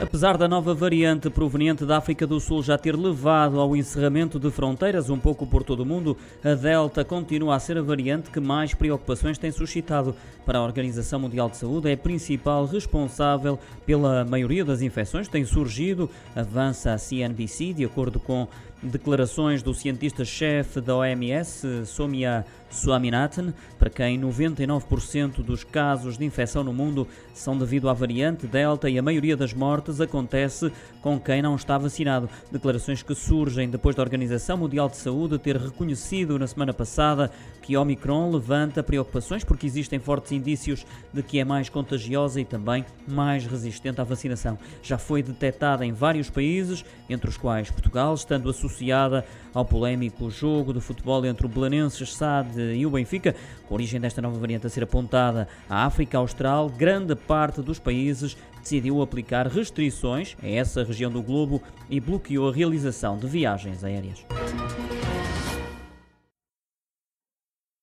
Apesar da nova variante proveniente da África do Sul já ter levado ao encerramento de fronteiras um pouco por todo o mundo, a Delta continua a ser a variante que mais preocupações tem suscitado. Para a Organização Mundial de Saúde, é a principal responsável pela maioria das infecções que têm surgido, avança a CNBC, de acordo com declarações do cientista-chefe da OMS, Somia Swaminathan, para quem 99% dos casos de infecção no mundo são devido à variante Delta e a maioria das mortes mortes acontece com quem não está vacinado. Declarações que surgem depois da Organização Mundial de Saúde ter reconhecido na semana passada que Omicron levanta preocupações porque existem fortes indícios de que é mais contagiosa e também mais resistente à vacinação. Já foi detectada em vários países, entre os quais Portugal, estando associada ao polémico jogo de futebol entre o Belenenses SAD e o Benfica, com origem desta nova variante a ser apontada à África Austral, grande parte dos países decidiu aplicar restrições a essa região do globo e bloqueou a realização de viagens aéreas.